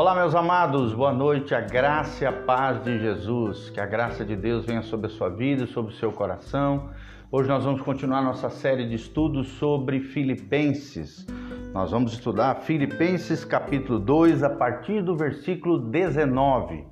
Olá, meus amados, boa noite, a graça e a paz de Jesus, que a graça de Deus venha sobre a sua vida, sobre o seu coração. Hoje nós vamos continuar nossa série de estudos sobre Filipenses. Nós vamos estudar Filipenses capítulo 2 a partir do versículo 19.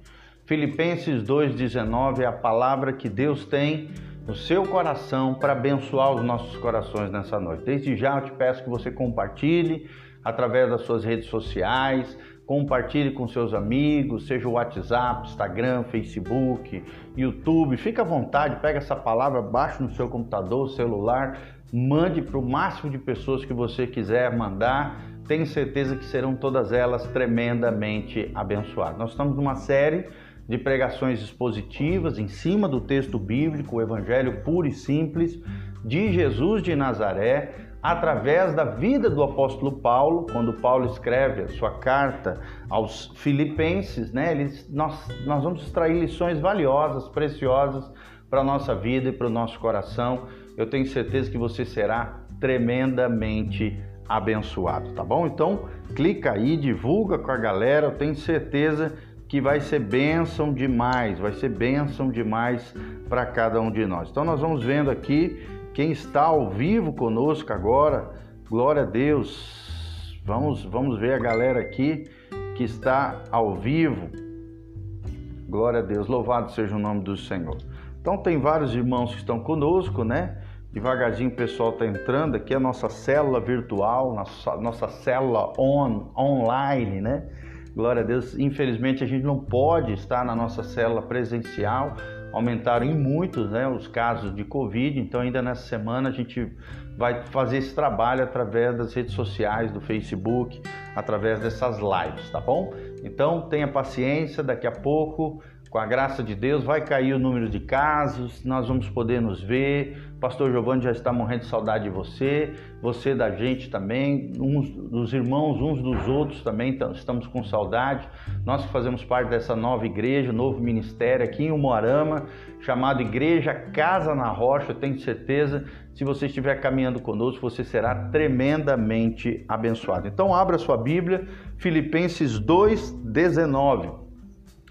Filipenses 2:19 é a palavra que Deus tem no seu coração para abençoar os nossos corações nessa noite. Desde já eu te peço que você compartilhe através das suas redes sociais, compartilhe com seus amigos, seja o WhatsApp, Instagram, Facebook, YouTube. Fique à vontade, pega essa palavra, baixe no seu computador, celular, mande para o máximo de pessoas que você quiser mandar. Tenho certeza que serão todas elas tremendamente abençoadas. Nós estamos numa série de pregações expositivas em cima do texto bíblico, o Evangelho puro e simples de Jesus de Nazaré através da vida do apóstolo Paulo, quando Paulo escreve a sua carta aos Filipenses, né, eles, nós, nós vamos extrair lições valiosas, preciosas para a nossa vida e para o nosso coração. Eu tenho certeza que você será tremendamente abençoado, tá bom? Então, clica aí, divulga com a galera, eu tenho certeza que vai ser bênção demais, vai ser bênção demais para cada um de nós. Então, nós vamos vendo aqui quem está ao vivo conosco agora, glória a Deus. Vamos, vamos ver a galera aqui que está ao vivo. Glória a Deus, louvado seja o nome do Senhor. Então tem vários irmãos que estão conosco, né? Devagarzinho o pessoal está entrando aqui, a nossa célula virtual, nossa, nossa célula on, online, né? Glória a Deus. Infelizmente a gente não pode estar na nossa célula presencial, aumentaram em muitos né, os casos de Covid, então ainda nessa semana a gente vai fazer esse trabalho através das redes sociais, do Facebook, através dessas lives, tá bom? Então tenha paciência, daqui a pouco com a graça de Deus, vai cair o número de casos, nós vamos poder nos ver. Pastor Giovanni já está morrendo de saudade de você, você da gente também, uns dos irmãos uns dos outros também estamos com saudade. Nós que fazemos parte dessa nova igreja, novo ministério aqui em Umuarama, chamado Igreja Casa na Rocha, eu tenho certeza, se você estiver caminhando conosco, você será tremendamente abençoado. Então abra sua Bíblia, Filipenses 2:19.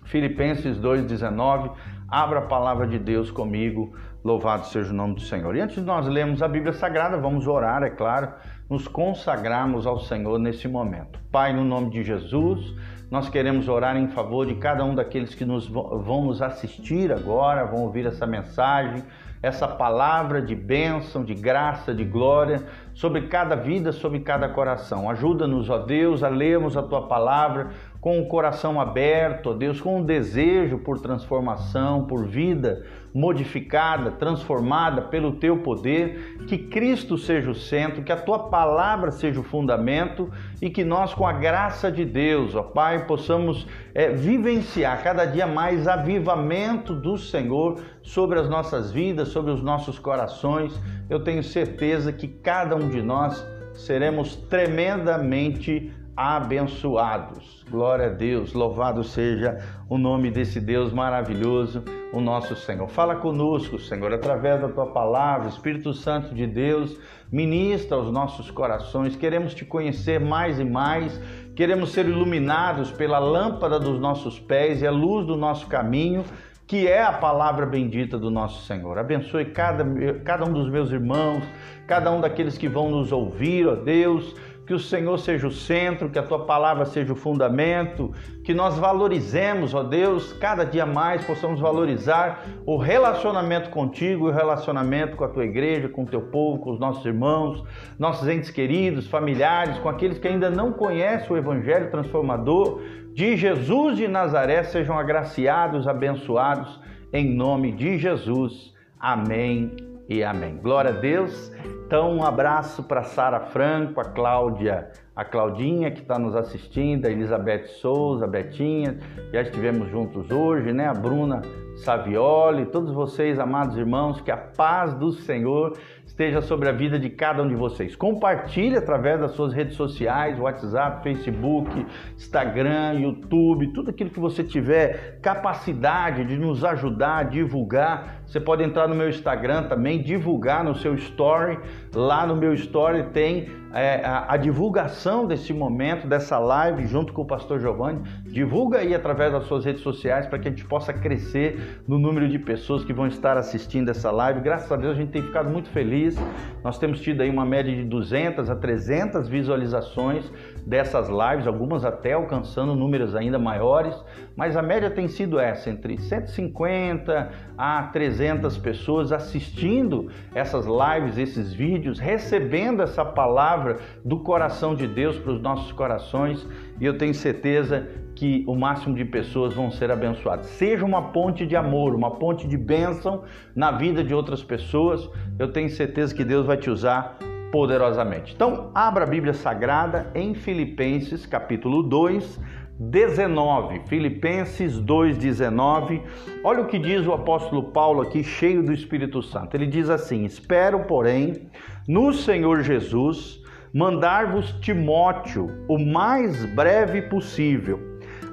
Filipenses 2,19. Abra a palavra de Deus comigo, louvado seja o nome do Senhor. E antes de nós lermos a Bíblia Sagrada, vamos orar, é claro, nos consagrarmos ao Senhor nesse momento. Pai, no nome de Jesus, nós queremos orar em favor de cada um daqueles que nos vão nos assistir agora, vão ouvir essa mensagem, essa palavra de bênção, de graça, de glória sobre cada vida, sobre cada coração. Ajuda-nos, ó Deus, a lermos a tua palavra com o coração aberto, ó Deus, com um desejo por transformação, por vida modificada, transformada pelo teu poder, que Cristo seja o centro, que a tua palavra seja o fundamento e que nós, com a graça de Deus, ó Pai, possamos é, vivenciar cada dia mais avivamento do Senhor sobre as nossas vidas, sobre os nossos corações. Eu tenho certeza que cada um de nós seremos tremendamente abençoados. Glória a Deus, louvado seja o nome desse Deus maravilhoso, o nosso Senhor. Fala conosco, Senhor, através da tua palavra, Espírito Santo de Deus, ministra aos nossos corações. Queremos te conhecer mais e mais, queremos ser iluminados pela lâmpada dos nossos pés e a luz do nosso caminho que é a palavra bendita do nosso Senhor. Abençoe cada, cada um dos meus irmãos, cada um daqueles que vão nos ouvir, ó Deus que o Senhor seja o centro, que a tua palavra seja o fundamento, que nós valorizemos, ó Deus, cada dia mais possamos valorizar o relacionamento contigo, o relacionamento com a tua igreja, com o teu povo, com os nossos irmãos, nossos entes queridos, familiares, com aqueles que ainda não conhecem o evangelho transformador de Jesus de Nazaré, sejam agraciados, abençoados em nome de Jesus. Amém e amém. Glória a Deus. Então, um abraço para Sara Franco, a Cláudia, a Claudinha que está nos assistindo, a Elizabeth Souza, a Betinha, já estivemos juntos hoje, né? A Bruna Savioli, todos vocês, amados irmãos, que a paz do Senhor esteja sobre a vida de cada um de vocês. Compartilhe através das suas redes sociais, WhatsApp, Facebook, Instagram, YouTube, tudo aquilo que você tiver capacidade de nos ajudar a divulgar. Você pode entrar no meu Instagram também, divulgar no seu story. Lá no meu story tem é, a, a divulgação desse momento, dessa live, junto com o pastor Giovanni. Divulga aí através das suas redes sociais para que a gente possa crescer no número de pessoas que vão estar assistindo essa live. Graças a Deus a gente tem ficado muito feliz. Nós temos tido aí uma média de 200 a 300 visualizações dessas lives, algumas até alcançando números ainda maiores, mas a média tem sido essa, entre 150 a 300 pessoas assistindo essas lives, esses vídeos, recebendo essa palavra do coração de Deus para os nossos corações, e eu tenho certeza que o máximo de pessoas vão ser abençoadas. Seja uma ponte de amor, uma ponte de bênção na vida de outras pessoas. Eu tenho certeza que Deus vai te usar poderosamente. Então, abra a Bíblia Sagrada em Filipenses, capítulo 2, 19. Filipenses 2:19. Olha o que diz o apóstolo Paulo aqui, cheio do Espírito Santo. Ele diz assim: "Espero, porém, no Senhor Jesus, mandar-vos Timóteo o mais breve possível,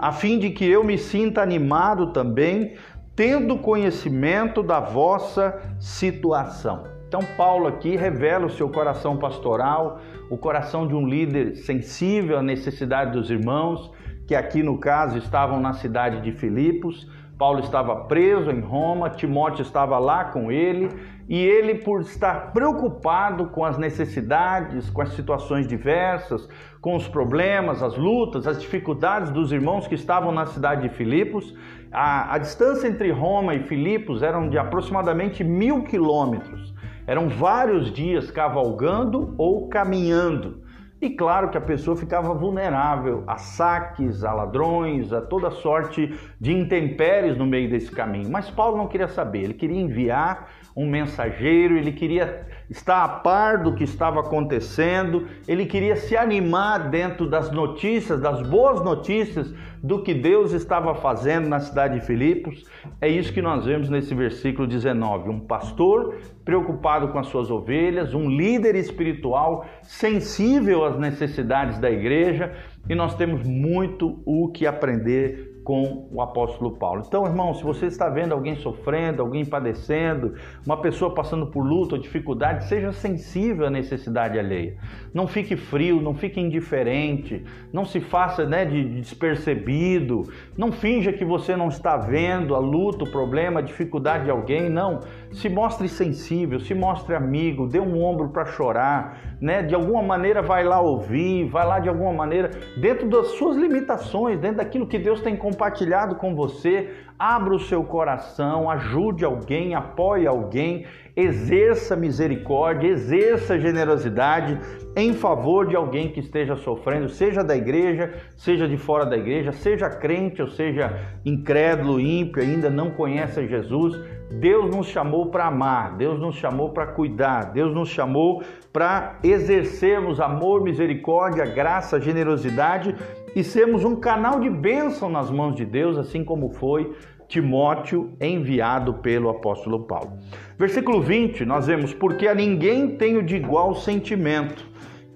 a fim de que eu me sinta animado também, tendo conhecimento da vossa situação." Então, Paulo aqui revela o seu coração pastoral, o coração de um líder sensível à necessidade dos irmãos, que aqui no caso estavam na cidade de Filipos. Paulo estava preso em Roma, Timóteo estava lá com ele, e ele, por estar preocupado com as necessidades, com as situações diversas, com os problemas, as lutas, as dificuldades dos irmãos que estavam na cidade de Filipos, a, a distância entre Roma e Filipos eram de aproximadamente mil quilômetros. Eram vários dias cavalgando ou caminhando. E claro que a pessoa ficava vulnerável a saques, a ladrões, a toda sorte de intempéries no meio desse caminho. Mas Paulo não queria saber, ele queria enviar um mensageiro, ele queria estar a par do que estava acontecendo, ele queria se animar dentro das notícias, das boas notícias do que Deus estava fazendo na cidade de Filipos. É isso que nós vemos nesse versículo 19. Um pastor preocupado com as suas ovelhas, um líder espiritual sensível às necessidades da igreja, e nós temos muito o que aprender com o apóstolo Paulo. Então, irmão, se você está vendo alguém sofrendo, alguém padecendo, uma pessoa passando por luta ou dificuldade, seja sensível à necessidade alheia. Não fique frio, não fique indiferente, não se faça né, de despercebido, não finja que você não está vendo a luta, o problema, a dificuldade de alguém, não. Se mostre sensível, se mostre amigo, dê um ombro para chorar, né? De alguma maneira vai lá ouvir, vai lá de alguma maneira, dentro das suas limitações, dentro daquilo que Deus tem compartilhado com você, abra o seu coração, ajude alguém, apoie alguém, exerça misericórdia, exerça generosidade em favor de alguém que esteja sofrendo, seja da igreja, seja de fora da igreja, seja crente ou seja incrédulo, ímpio, ainda não conhece Jesus. Deus nos chamou para amar, Deus nos chamou para cuidar, Deus nos chamou para exercermos amor, misericórdia, graça, generosidade e sermos um canal de bênção nas mãos de Deus, assim como foi Timóteo enviado pelo apóstolo Paulo. Versículo 20, nós vemos: Porque a ninguém tenho de igual sentimento,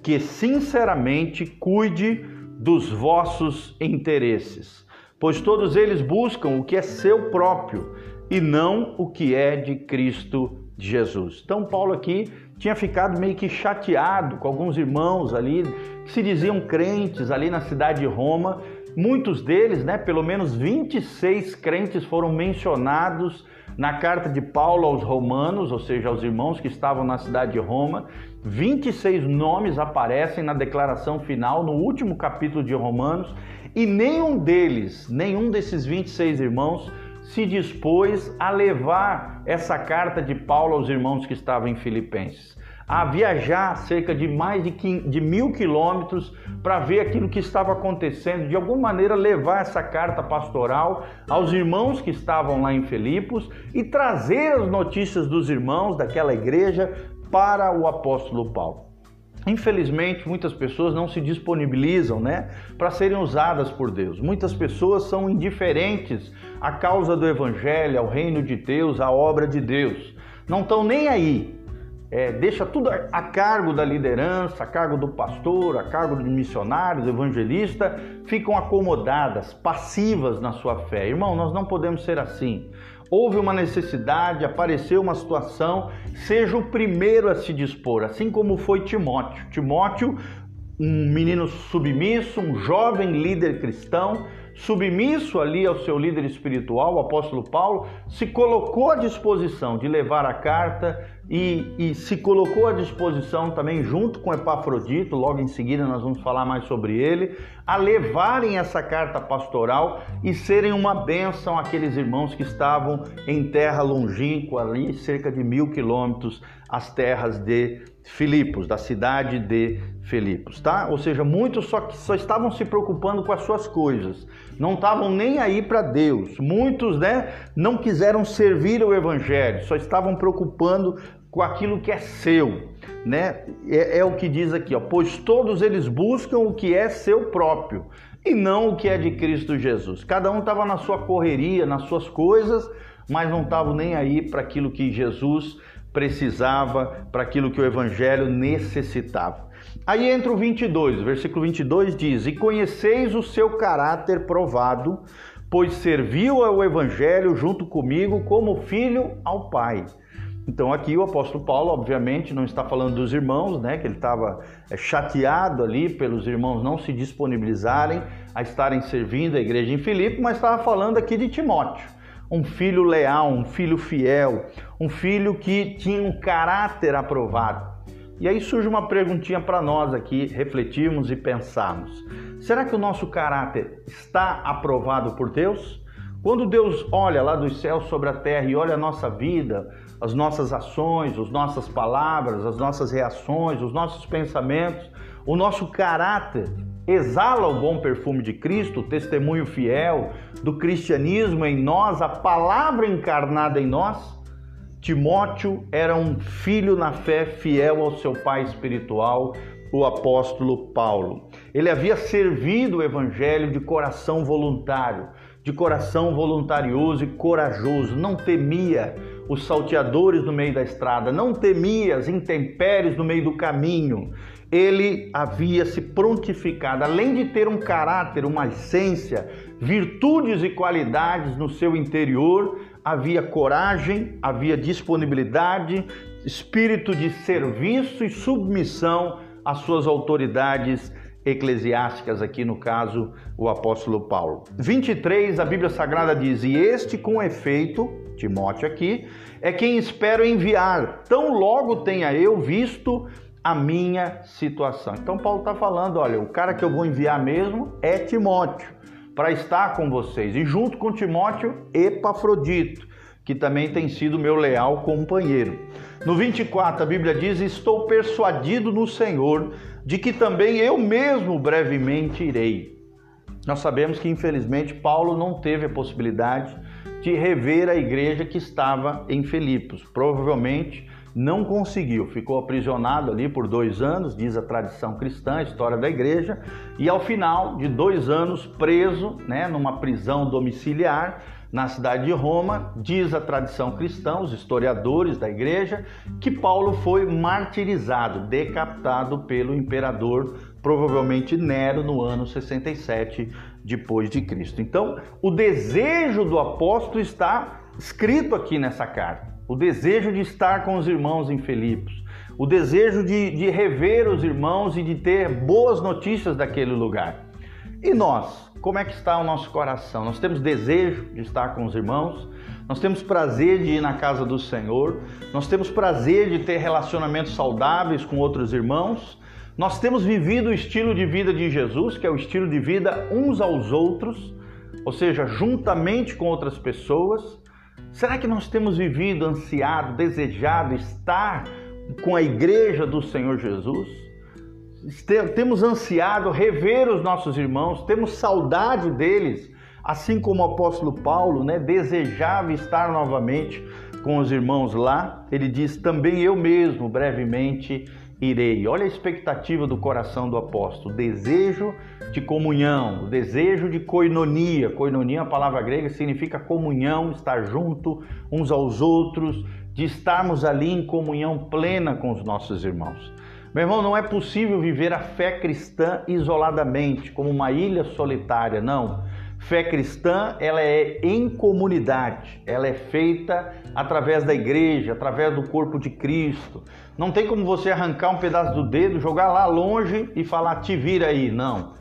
que sinceramente cuide dos vossos interesses, pois todos eles buscam o que é seu próprio e não o que é de Cristo Jesus. Então, Paulo aqui tinha ficado meio que chateado com alguns irmãos ali que se diziam crentes ali na cidade de Roma. Muitos deles, né, pelo menos 26 crentes foram mencionados na carta de Paulo aos romanos, ou seja, aos irmãos que estavam na cidade de Roma. 26 nomes aparecem na declaração final, no último capítulo de Romanos, e nenhum deles, nenhum desses 26 irmãos, se dispôs a levar essa carta de Paulo aos irmãos que estavam em Filipenses, a viajar cerca de mais de, de mil quilômetros para ver aquilo que estava acontecendo, de alguma maneira levar essa carta pastoral aos irmãos que estavam lá em Filipos e trazer as notícias dos irmãos daquela igreja para o apóstolo Paulo. Infelizmente, muitas pessoas não se disponibilizam, né, para serem usadas por Deus. Muitas pessoas são indiferentes à causa do evangelho, ao reino de Deus, à obra de Deus. Não estão nem aí. É, deixa tudo a cargo da liderança, a cargo do pastor, a cargo do missionário, do evangelista, ficam acomodadas, passivas na sua fé. Irmão, nós não podemos ser assim houve uma necessidade, apareceu uma situação, seja o primeiro a se dispor, assim como foi Timóteo. Timóteo um menino submisso, um jovem líder cristão, submisso ali ao seu líder espiritual, o apóstolo Paulo, se colocou à disposição de levar a carta e, e, se colocou à disposição também, junto com Epafrodito, logo em seguida nós vamos falar mais sobre ele, a levarem essa carta pastoral e serem uma bênção àqueles irmãos que estavam em terra longínqua, ali cerca de mil quilômetros, as terras de Filipos, da cidade de Filipos, tá? Ou seja, muitos só, só estavam se preocupando com as suas coisas, não estavam nem aí para Deus. Muitos, né, não quiseram servir o evangelho, só estavam preocupando com aquilo que é seu, né? É, é o que diz aqui, ó, pois todos eles buscam o que é seu próprio e não o que é de Cristo Jesus. Cada um estava na sua correria, nas suas coisas, mas não estavam nem aí para aquilo que Jesus precisava, para aquilo que o evangelho necessitava. Aí entra o 22, versículo 22 diz: E conheceis o seu caráter provado, pois serviu ao evangelho junto comigo como filho ao Pai. Então aqui o apóstolo Paulo, obviamente, não está falando dos irmãos, né? Que ele estava é, chateado ali pelos irmãos não se disponibilizarem a estarem servindo a igreja em Filipe, mas estava falando aqui de Timóteo um filho leal, um filho fiel, um filho que tinha um caráter aprovado. E aí surge uma perguntinha para nós aqui refletirmos e pensarmos: será que o nosso caráter está aprovado por Deus? Quando Deus olha lá dos céus sobre a terra e olha a nossa vida, as nossas ações, as nossas palavras, as nossas reações, os nossos pensamentos, o nosso caráter exala o bom perfume de Cristo, o testemunho fiel do cristianismo em nós, a palavra encarnada em nós. Timóteo era um filho na fé fiel ao seu pai espiritual, o apóstolo Paulo. Ele havia servido o evangelho de coração voluntário, de coração voluntarioso e corajoso, não temia os salteadores no meio da estrada, não temia as intempéries no meio do caminho, ele havia se prontificado, além de ter um caráter, uma essência, virtudes e qualidades no seu interior, havia coragem, havia disponibilidade, espírito de serviço e submissão às suas autoridades eclesiásticas, aqui no caso, o apóstolo Paulo. 23, a Bíblia Sagrada diz: E este com efeito, Timóteo aqui, é quem espero enviar, tão logo tenha eu visto a minha situação. Então Paulo está falando, olha, o cara que eu vou enviar mesmo é Timóteo para estar com vocês e junto com Timóteo Epafrodito, que também tem sido meu leal companheiro. No 24 a Bíblia diz: "Estou persuadido no Senhor de que também eu mesmo brevemente irei". Nós sabemos que infelizmente Paulo não teve a possibilidade de rever a igreja que estava em Filipos. Provavelmente não conseguiu, ficou aprisionado ali por dois anos, diz a tradição cristã, a história da igreja, e ao final de dois anos preso, né, numa prisão domiciliar na cidade de Roma, diz a tradição cristã, os historiadores da igreja, que Paulo foi martirizado, decapitado pelo imperador, provavelmente Nero, no ano 67 depois de Cristo. Então, o desejo do apóstolo está escrito aqui nessa carta o desejo de estar com os irmãos em Filipos, o desejo de, de rever os irmãos e de ter boas notícias daquele lugar. E nós, como é que está o nosso coração? Nós temos desejo de estar com os irmãos, nós temos prazer de ir na casa do Senhor, nós temos prazer de ter relacionamentos saudáveis com outros irmãos, nós temos vivido o estilo de vida de Jesus, que é o estilo de vida uns aos outros, ou seja, juntamente com outras pessoas. Será que nós temos vivido, ansiado, desejado estar com a igreja do Senhor Jesus? Temos ansiado rever os nossos irmãos, temos saudade deles, assim como o apóstolo Paulo, né, desejava estar novamente com os irmãos lá. Ele diz: "Também eu mesmo brevemente irei". Olha a expectativa do coração do apóstolo, desejo de comunhão, desejo de coinonia. Coinonia, a palavra grega, significa comunhão, estar junto uns aos outros, de estarmos ali em comunhão plena com os nossos irmãos. Meu irmão, não é possível viver a fé cristã isoladamente, como uma ilha solitária, não. Fé cristã, ela é em comunidade, ela é feita através da igreja, através do corpo de Cristo. Não tem como você arrancar um pedaço do dedo, jogar lá longe e falar te vira aí, não.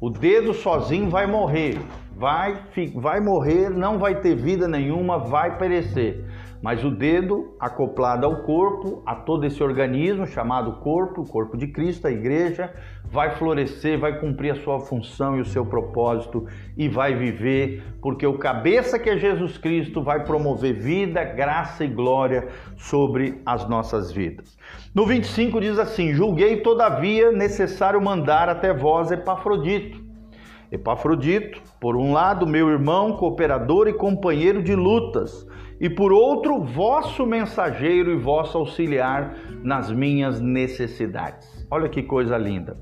O dedo sozinho vai morrer, vai, vai morrer, não vai ter vida nenhuma, vai perecer. Mas o dedo acoplado ao corpo, a todo esse organismo chamado corpo, o corpo de Cristo, a igreja, vai florescer, vai cumprir a sua função e o seu propósito e vai viver, porque o cabeça que é Jesus Cristo vai promover vida, graça e glória sobre as nossas vidas. No 25 diz assim: Julguei todavia necessário mandar até vós Epafrodito. Epafrodito, por um lado, meu irmão, cooperador e companheiro de lutas e por outro, vosso mensageiro e vosso auxiliar nas minhas necessidades. Olha que coisa linda.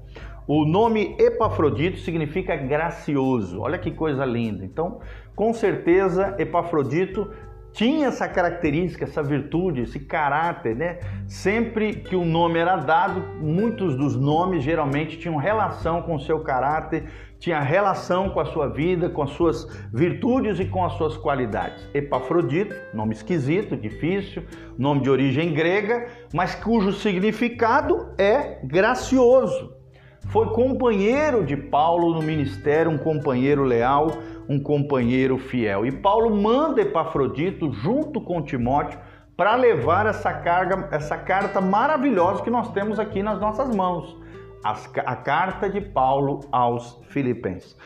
O nome Epafrodito significa gracioso. Olha que coisa linda. Então, com certeza, Epafrodito tinha essa característica, essa virtude, esse caráter, né? Sempre que o nome era dado, muitos dos nomes geralmente tinham relação com o seu caráter, tinha relação com a sua vida, com as suas virtudes e com as suas qualidades. Epafrodito, nome esquisito, difícil, nome de origem grega, mas cujo significado é gracioso. Foi companheiro de Paulo no ministério, um companheiro leal, um companheiro fiel. E Paulo manda Epafrodito junto com Timóteo para levar essa carga, essa carta maravilhosa que nós temos aqui nas nossas mãos a carta de Paulo aos Filipenses.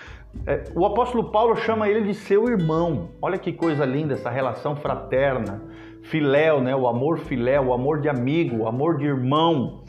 É, o apóstolo Paulo chama ele de seu irmão. Olha que coisa linda essa relação fraterna, filéu, né? O amor filéu, o amor de amigo, o amor de irmão.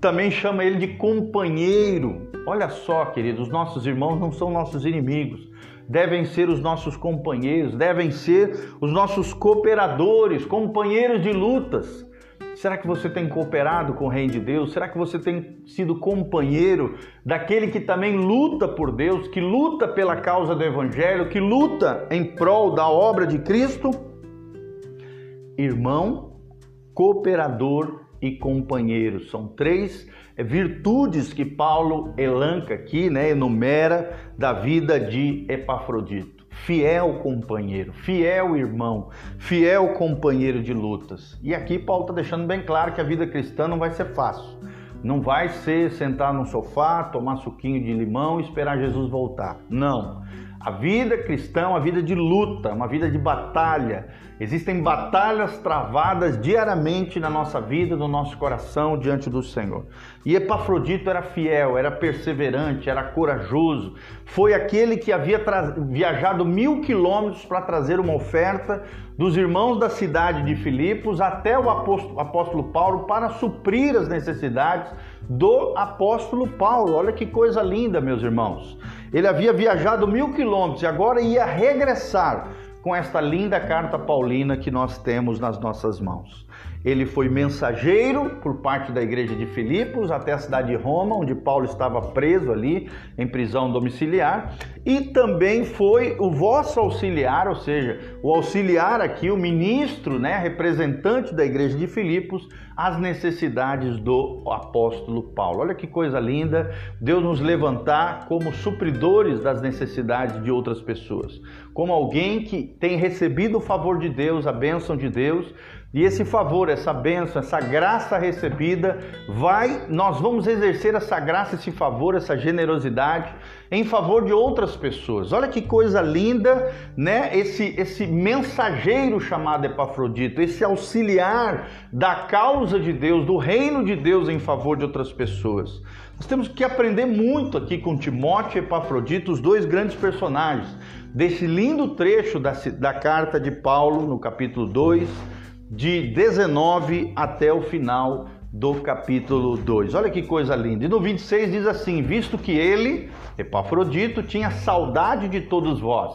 Também chama ele de companheiro. Olha só, queridos, os nossos irmãos não são nossos inimigos. Devem ser os nossos companheiros, devem ser os nossos cooperadores, companheiros de lutas. Será que você tem cooperado com o Reino de Deus? Será que você tem sido companheiro daquele que também luta por Deus, que luta pela causa do Evangelho, que luta em prol da obra de Cristo? Irmão, cooperador e companheiro são três virtudes que Paulo elanca aqui, né, enumera da vida de Epafrodito fiel companheiro, fiel irmão, fiel companheiro de lutas. E aqui Paulo está deixando bem claro que a vida cristã não vai ser fácil. Não vai ser sentar no sofá, tomar suquinho de limão e esperar Jesus voltar. Não. A vida cristã é uma vida de luta, uma vida de batalha. Existem batalhas travadas diariamente na nossa vida, no nosso coração, diante do Senhor. E Epafrodito era fiel, era perseverante, era corajoso. Foi aquele que havia viajado mil quilômetros para trazer uma oferta dos irmãos da cidade de Filipos até o apóstolo, Paulo para suprir as necessidades do apóstolo Paulo. Olha que coisa linda, meus irmãos. Ele havia viajado mil quilômetros e agora ia regressar com esta linda carta paulina que nós temos nas nossas mãos. Ele foi mensageiro por parte da igreja de Filipos até a cidade de Roma, onde Paulo estava preso ali em prisão domiciliar, e também foi o vosso auxiliar, ou seja, o auxiliar aqui, o ministro, né, representante da igreja de Filipos, as necessidades do apóstolo Paulo. Olha que coisa linda, Deus nos levantar como supridores das necessidades de outras pessoas, como alguém que tem recebido o favor de Deus, a bênção de Deus, e esse favor, essa bênção, essa graça recebida, vai, nós vamos exercer essa graça, esse favor, essa generosidade em favor de outras pessoas. Olha que coisa linda, né? Esse esse mensageiro chamado Epafrodito, esse auxiliar da causa de Deus, do reino de Deus em favor de outras pessoas. Nós temos que aprender muito aqui com Timóteo e Epafrodito, os dois grandes personagens desse lindo trecho da, da carta de Paulo no capítulo 2 de 19 até o final do capítulo 2. Olha que coisa linda. E no 26 diz assim: Visto que ele, Epafrodito, tinha saudade de todos vós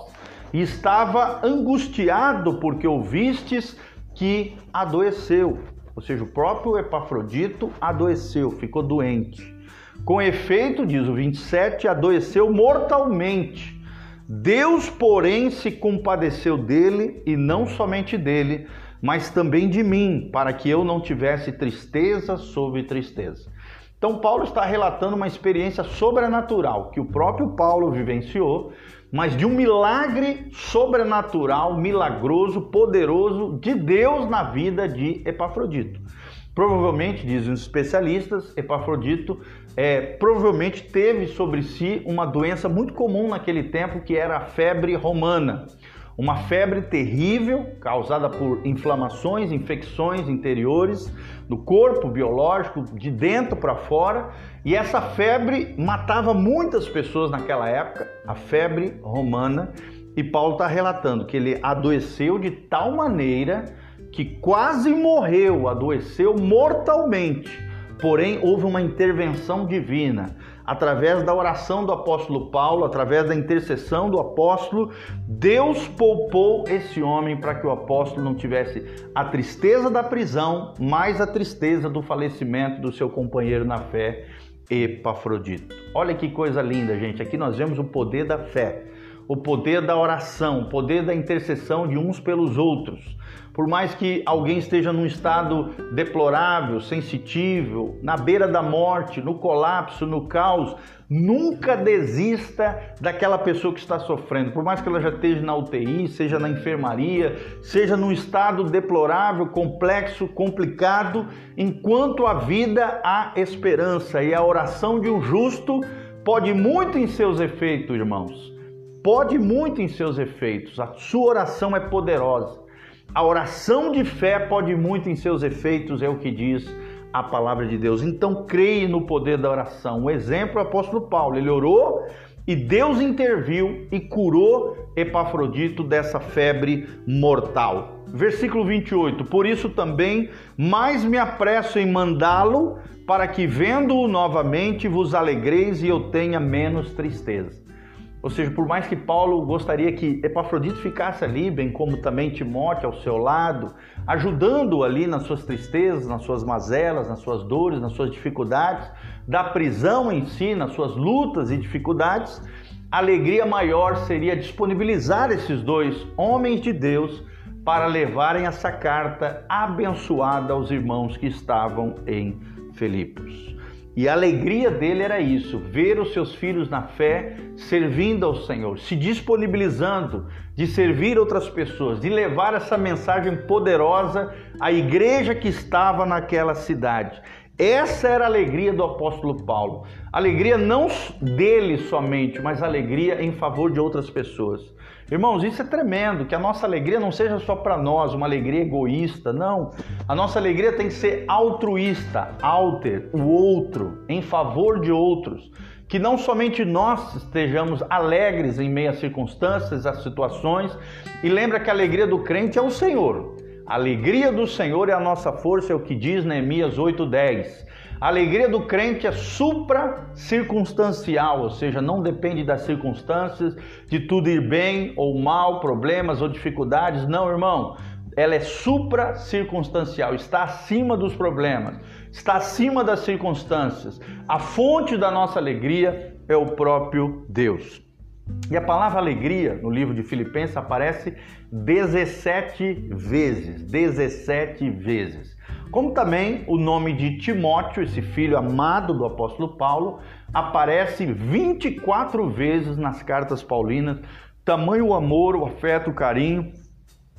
e estava angustiado porque ouvistes que adoeceu. Ou seja, o próprio Epafrodito adoeceu, ficou doente. Com efeito, diz o 27, adoeceu mortalmente. Deus, porém, se compadeceu dele e não somente dele, mas também de mim, para que eu não tivesse tristeza sobre tristeza. Então, Paulo está relatando uma experiência sobrenatural que o próprio Paulo vivenciou, mas de um milagre sobrenatural, milagroso, poderoso de Deus na vida de Epafrodito. Provavelmente, dizem os especialistas, Epafrodito é, provavelmente teve sobre si uma doença muito comum naquele tempo, que era a febre romana. Uma febre terrível causada por inflamações, infecções interiores do corpo biológico, de dentro para fora, e essa febre matava muitas pessoas naquela época, a febre romana. E Paulo está relatando que ele adoeceu de tal maneira que quase morreu, adoeceu mortalmente. Porém, houve uma intervenção divina. Através da oração do apóstolo Paulo, através da intercessão do apóstolo, Deus poupou esse homem para que o apóstolo não tivesse a tristeza da prisão, mais a tristeza do falecimento do seu companheiro na fé, Epafrodito. Olha que coisa linda, gente. Aqui nós vemos o poder da fé, o poder da oração, o poder da intercessão de uns pelos outros. Por mais que alguém esteja num estado deplorável, sensitivo, na beira da morte, no colapso, no caos, nunca desista daquela pessoa que está sofrendo. Por mais que ela já esteja na UTI, seja na enfermaria, seja num estado deplorável, complexo, complicado, enquanto a vida há esperança e a oração de um justo pode muito em seus efeitos, irmãos. Pode muito em seus efeitos. A sua oração é poderosa. A oração de fé pode muito em seus efeitos, é o que diz a palavra de Deus. Então creia no poder da oração. O exemplo é o apóstolo Paulo. Ele orou e Deus interviu e curou Epafrodito dessa febre mortal. Versículo 28. Por isso também mais me apresso em mandá-lo, para que vendo-o novamente vos alegreis e eu tenha menos tristeza. Ou seja, por mais que Paulo gostaria que Epafrodito ficasse ali, bem como também Timóteo ao seu lado, ajudando ali nas suas tristezas, nas suas mazelas, nas suas dores, nas suas dificuldades, da prisão em si, nas suas lutas e dificuldades, a alegria maior seria disponibilizar esses dois homens de Deus para levarem essa carta abençoada aos irmãos que estavam em Filipos. E a alegria dele era isso: ver os seus filhos na fé servindo ao Senhor, se disponibilizando de servir outras pessoas, de levar essa mensagem poderosa à igreja que estava naquela cidade. Essa era a alegria do apóstolo Paulo. Alegria não dele somente, mas alegria em favor de outras pessoas. Irmãos, isso é tremendo, que a nossa alegria não seja só para nós, uma alegria egoísta, não. A nossa alegria tem que ser altruísta, alter, o outro, em favor de outros. Que não somente nós estejamos alegres em meio às circunstâncias, às situações, e lembra que a alegria do crente é o Senhor. A alegria do Senhor é a nossa força, é o que diz Neemias 8:10. A alegria do crente é supra-circunstancial, ou seja, não depende das circunstâncias, de tudo ir bem ou mal, problemas ou dificuldades. Não, irmão. Ela é supra-circunstancial, está acima dos problemas, está acima das circunstâncias. A fonte da nossa alegria é o próprio Deus. E a palavra alegria no livro de Filipenses aparece 17 vezes, 17 vezes. Como também o nome de Timóteo, esse filho amado do apóstolo Paulo, aparece 24 vezes nas cartas paulinas. Tamanho o amor, o afeto, o carinho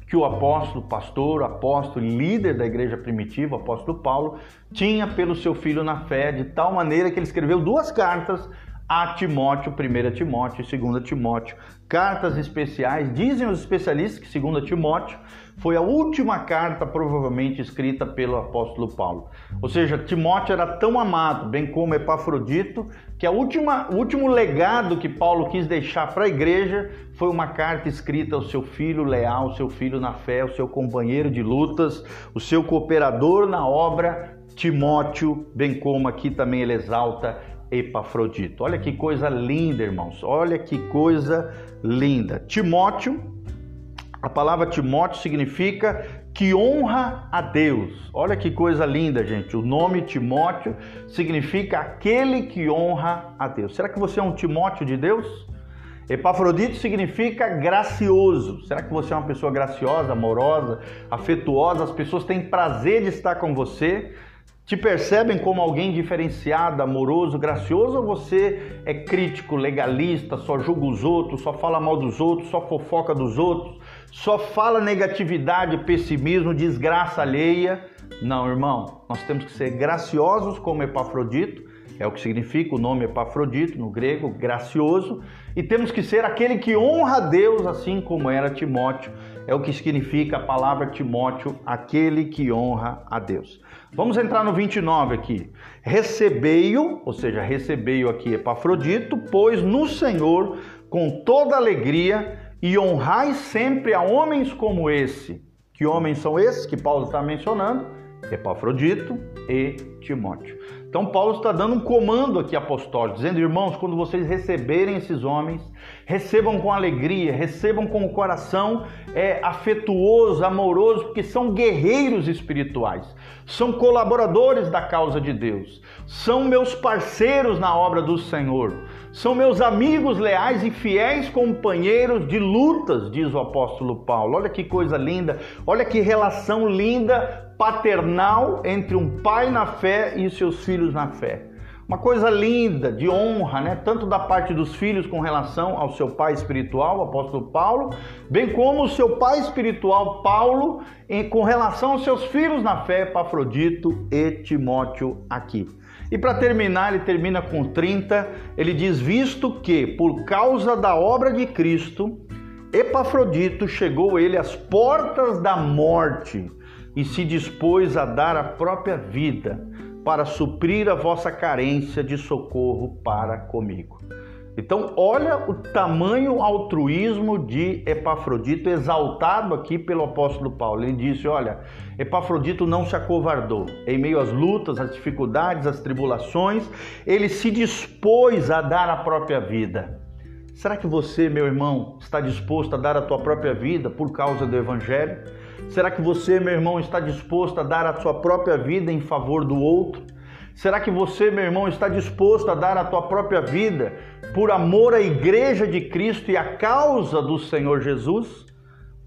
que o apóstolo, pastor, apóstolo, líder da igreja primitiva, apóstolo Paulo, tinha pelo seu filho na fé, de tal maneira que ele escreveu duas cartas a Timóteo, 1 Timóteo e 2 Timóteo. Cartas especiais, dizem os especialistas que 2 Timóteo foi a última carta provavelmente escrita pelo apóstolo Paulo. Ou seja, Timóteo era tão amado, bem como Epafrodito, que a última, o último legado que Paulo quis deixar para a igreja foi uma carta escrita ao seu filho leal, seu filho na fé, o seu companheiro de lutas, o seu cooperador na obra, Timóteo, bem como aqui também ele exalta Epafrodito. Olha que coisa linda, irmãos. Olha que coisa linda. Timóteo a palavra Timóteo significa que honra a Deus. Olha que coisa linda, gente. O nome Timóteo significa aquele que honra a Deus. Será que você é um Timóteo de Deus? Epafrodito significa gracioso. Será que você é uma pessoa graciosa, amorosa, afetuosa? As pessoas têm prazer de estar com você. Te percebem como alguém diferenciado, amoroso, gracioso ou você é crítico, legalista, só julga os outros, só fala mal dos outros, só fofoca dos outros, só fala negatividade, pessimismo, desgraça alheia? Não, irmão, nós temos que ser graciosos como Epafrodito, é o que significa o nome Epafrodito no grego, gracioso, e temos que ser aquele que honra a Deus, assim como era Timóteo, é o que significa a palavra Timóteo, aquele que honra a Deus. Vamos entrar no 29 aqui. Recebei-o, ou seja, recebei-o aqui Epafrodito, pois no Senhor com toda alegria e honrai sempre a homens como esse. Que homens são esses que Paulo está mencionando? Epafrodito e Timóteo. Então Paulo está dando um comando aqui apostólico, dizendo, irmãos, quando vocês receberem esses homens, recebam com alegria, recebam com o coração é, afetuoso, amoroso, porque são guerreiros espirituais, são colaboradores da causa de Deus, são meus parceiros na obra do Senhor, são meus amigos leais e fiéis companheiros de lutas, diz o apóstolo Paulo. Olha que coisa linda, olha que relação linda paternal entre um pai na fé e seus filhos na fé. Uma coisa linda, de honra, né? tanto da parte dos filhos com relação ao seu pai espiritual, o apóstolo Paulo, bem como o seu pai espiritual, Paulo, em, com relação aos seus filhos na fé, Pafrodito e Timóteo aqui. E para terminar, ele termina com 30, ele diz: Visto que, por causa da obra de Cristo, Epafrodito chegou ele às portas da morte e se dispôs a dar a própria vida para suprir a vossa carência de socorro para comigo. Então, olha o tamanho altruísmo de Epafrodito, exaltado aqui pelo apóstolo Paulo. Ele disse: Olha, Epafrodito não se acovardou. Em meio às lutas, às dificuldades, às tribulações, ele se dispôs a dar a própria vida. Será que você, meu irmão, está disposto a dar a tua própria vida por causa do Evangelho? Será que você, meu irmão, está disposto a dar a sua própria vida em favor do outro? Será que você, meu irmão, está disposto a dar a tua própria vida por amor à igreja de Cristo e à causa do Senhor Jesus?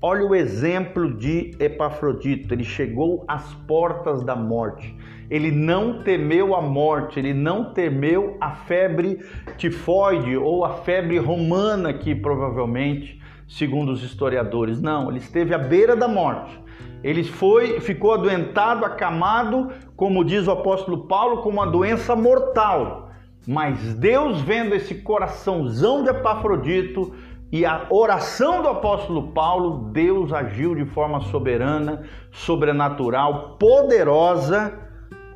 Olha o exemplo de Epafrodito, ele chegou às portas da morte. Ele não temeu a morte, ele não temeu a febre tifoide ou a febre romana que provavelmente segundo os historiadores. Não, ele esteve à beira da morte. Ele foi, ficou adoentado, acamado, como diz o apóstolo Paulo, com uma doença mortal. Mas Deus, vendo esse coraçãozão de Epafrodito e a oração do apóstolo Paulo, Deus agiu de forma soberana, sobrenatural, poderosa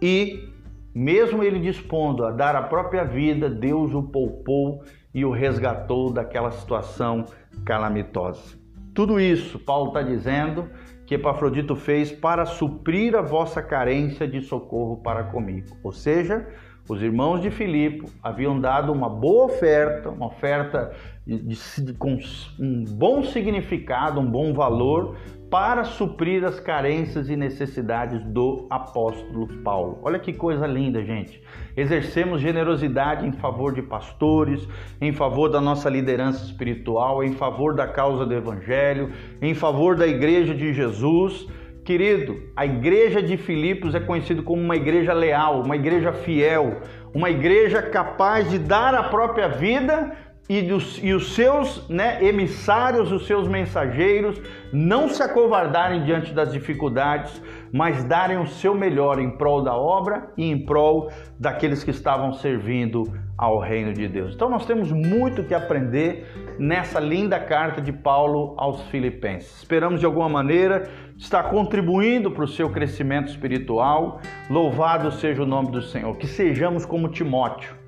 e, mesmo ele dispondo a dar a própria vida, Deus o poupou e o resgatou daquela situação calamitosa. Tudo isso, Paulo está dizendo que Epafrodito fez para suprir a vossa carência de socorro para comigo. Ou seja, os irmãos de Filipe haviam dado uma boa oferta, uma oferta de, de, com um bom significado, um bom valor, para suprir as carências e necessidades do apóstolo Paulo. Olha que coisa linda, gente. Exercemos generosidade em favor de pastores, em favor da nossa liderança espiritual, em favor da causa do evangelho, em favor da igreja de Jesus. Querido, a igreja de Filipos é conhecida como uma igreja leal, uma igreja fiel, uma igreja capaz de dar a própria vida e, dos, e os seus né, emissários, os seus mensageiros, não se acovardarem diante das dificuldades, mas darem o seu melhor em prol da obra e em prol daqueles que estavam servindo ao reino de Deus. Então nós temos muito que aprender nessa linda carta de Paulo aos Filipenses. Esperamos de alguma maneira estar contribuindo para o seu crescimento espiritual. Louvado seja o nome do Senhor. Que sejamos como Timóteo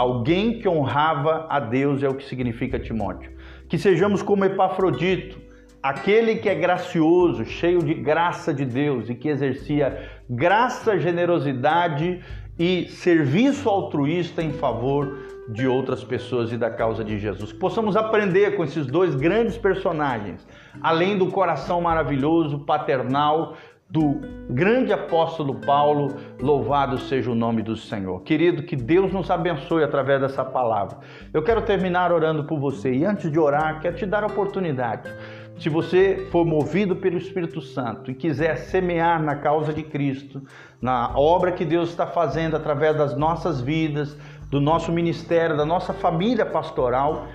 Alguém que honrava a Deus é o que significa Timóteo. Que sejamos como Epafrodito, aquele que é gracioso, cheio de graça de Deus e que exercia graça, generosidade e serviço altruísta em favor de outras pessoas e da causa de Jesus. Que possamos aprender com esses dois grandes personagens, além do coração maravilhoso, paternal do grande apóstolo Paulo, louvado seja o nome do Senhor. Querido, que Deus nos abençoe através dessa palavra. Eu quero terminar orando por você e antes de orar, quero te dar a oportunidade Se você for movido pelo Espírito Santo e quiser semear na causa de Cristo, na obra que Deus está fazendo através das nossas vidas, do nosso ministério, da nossa família pastoral,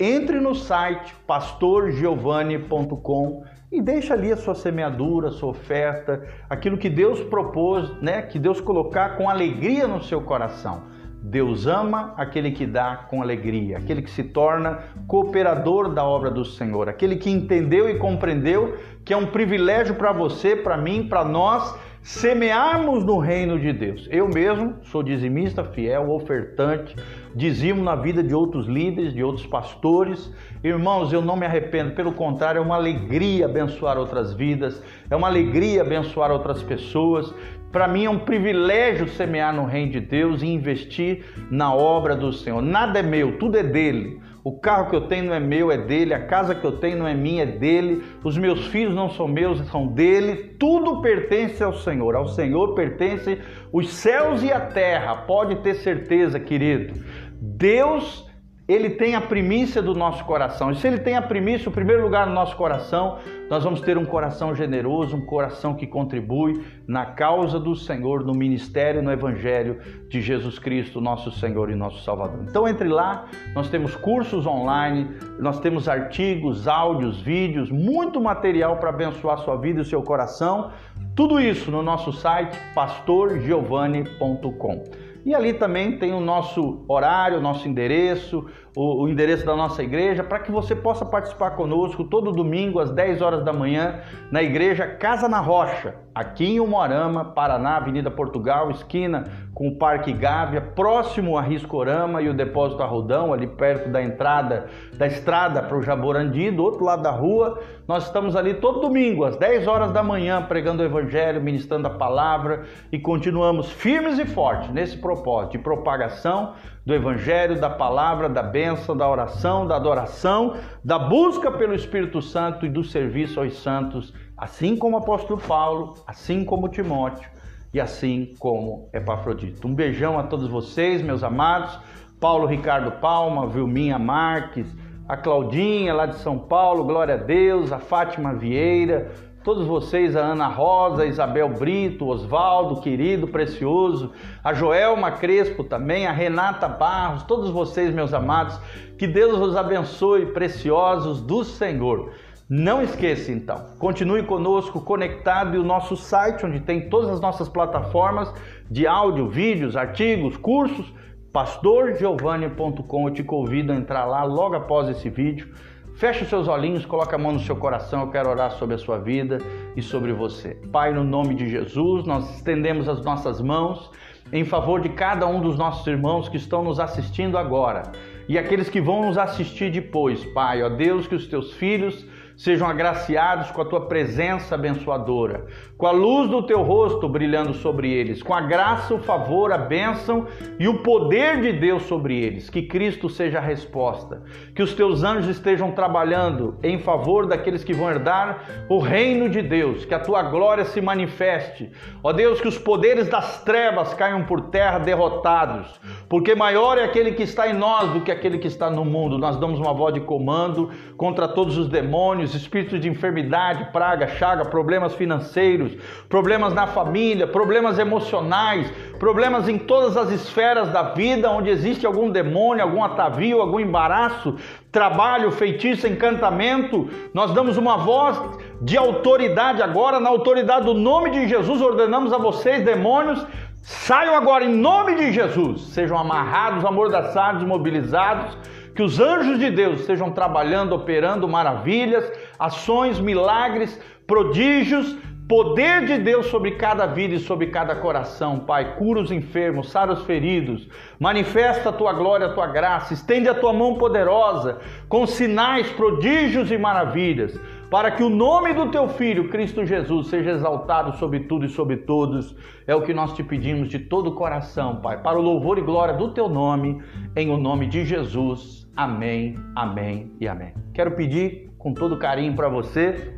entre no site pastorgiovanni.com e deixa ali a sua semeadura, a sua oferta, aquilo que Deus propôs, né, que Deus colocar com alegria no seu coração. Deus ama aquele que dá com alegria, aquele que se torna cooperador da obra do Senhor, aquele que entendeu e compreendeu que é um privilégio para você, para mim, para nós semearmos no reino de Deus. Eu mesmo sou dizimista fiel, ofertante, dizimo na vida de outros líderes, de outros pastores. Irmãos, eu não me arrependo, pelo contrário, é uma alegria abençoar outras vidas, é uma alegria abençoar outras pessoas. Para mim é um privilégio semear no reino de Deus e investir na obra do Senhor. Nada é meu, tudo é dele. O carro que eu tenho não é meu, é dele. A casa que eu tenho não é minha, é dele. Os meus filhos não são meus, são dele. Tudo pertence ao Senhor. Ao Senhor pertence os céus e a terra. Pode ter certeza, querido. Deus ele tem a primícia do nosso coração. E se ele tem a primícia, o primeiro lugar no nosso coração, nós vamos ter um coração generoso, um coração que contribui na causa do Senhor, no ministério, no evangelho de Jesus Cristo, nosso Senhor e nosso Salvador. Então entre lá, nós temos cursos online, nós temos artigos, áudios, vídeos, muito material para abençoar sua vida e o seu coração. Tudo isso no nosso site pastorgiovanni.com. E ali também tem o nosso horário, o nosso endereço, o, o endereço da nossa igreja, para que você possa participar conosco todo domingo às 10 horas da manhã na igreja Casa na Rocha, aqui em Umuarama, Paraná, Avenida Portugal, esquina com o Parque Gávea, próximo a Riscorama e o Depósito Arrodão, ali perto da entrada da estrada para o Jaborandi, do outro lado da rua. Nós estamos ali todo domingo, às 10 horas da manhã, pregando o Evangelho, ministrando a palavra e continuamos firmes e fortes nesse propósito de propagação do Evangelho, da palavra, da bênção, da oração, da adoração, da busca pelo Espírito Santo e do serviço aos santos, assim como o apóstolo Paulo, assim como Timóteo e assim como Epafrodito. Um beijão a todos vocês, meus amados. Paulo Ricardo Palma, Vilminha Marques, a Claudinha lá de São Paulo, glória a Deus, a Fátima Vieira, todos vocês, a Ana Rosa, a Isabel Brito, Osvaldo, querido, precioso, a Joelma Crespo também, a Renata Barros, todos vocês, meus amados, que Deus os abençoe, preciosos do Senhor. Não esqueça então, continue conosco conectado e o nosso site, onde tem todas as nossas plataformas de áudio, vídeos, artigos, cursos, pastorgiovanni.com. Eu te convido a entrar lá logo após esse vídeo. Feche os seus olhinhos, coloque a mão no seu coração. Eu quero orar sobre a sua vida e sobre você. Pai, no nome de Jesus, nós estendemos as nossas mãos em favor de cada um dos nossos irmãos que estão nos assistindo agora e aqueles que vão nos assistir depois. Pai, ó Deus, que os teus filhos sejam agraciados com a tua presença abençoadora, com a luz do teu rosto brilhando sobre eles, com a graça, o favor, a bênção e o poder de Deus sobre eles. Que Cristo seja a resposta, que os teus anjos estejam trabalhando em favor daqueles que vão herdar o reino de Deus, que a tua glória se manifeste. Ó Deus, que os poderes das trevas caiam por terra derrotados, porque maior é aquele que está em nós do que aquele que está no mundo. Nós damos uma voz de comando contra todos os demônios espíritos de enfermidade, praga, chaga, problemas financeiros, problemas na família, problemas emocionais, problemas em todas as esferas da vida onde existe algum demônio, algum atavio, algum embaraço, trabalho, feitiço, encantamento. Nós damos uma voz de autoridade agora, na autoridade do nome de Jesus, ordenamos a vocês, demônios, saiam agora em nome de Jesus, sejam amarrados, amordaçados, mobilizados que os anjos de Deus estejam trabalhando, operando maravilhas, ações, milagres, prodígios, poder de Deus sobre cada vida e sobre cada coração, Pai. Cura os enfermos, sara os feridos, manifesta a tua glória, a tua graça, estende a tua mão poderosa com sinais, prodígios e maravilhas para que o nome do teu filho, Cristo Jesus, seja exaltado sobre tudo e sobre todos. É o que nós te pedimos de todo o coração, Pai, para o louvor e glória do teu nome, em o nome de Jesus. Amém, amém e amém. Quero pedir com todo carinho para você,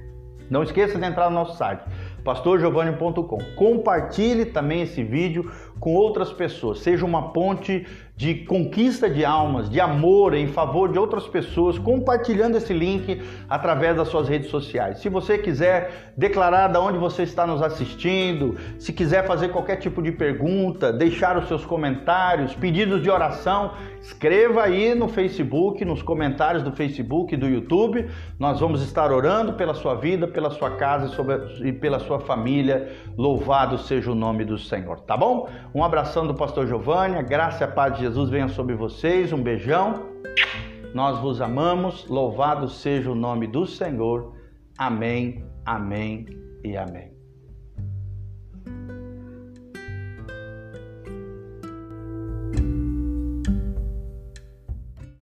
não esqueça de entrar no nosso site pastorgiovanni.com. Compartilhe também esse vídeo com outras pessoas. Seja uma ponte de conquista de almas, de amor em favor de outras pessoas, compartilhando esse link através das suas redes sociais. Se você quiser declarar de onde você está nos assistindo, se quiser fazer qualquer tipo de pergunta, deixar os seus comentários, pedidos de oração, escreva aí no Facebook, nos comentários do Facebook e do YouTube. Nós vamos estar orando pela sua vida, pela sua casa e pela sua família. Louvado seja o nome do Senhor, tá bom? Um abração do pastor Giovanni, graça e paz de Jesus venha sobre vocês. Um beijão. Nós vos amamos. Louvado seja o nome do Senhor. Amém, amém e amém.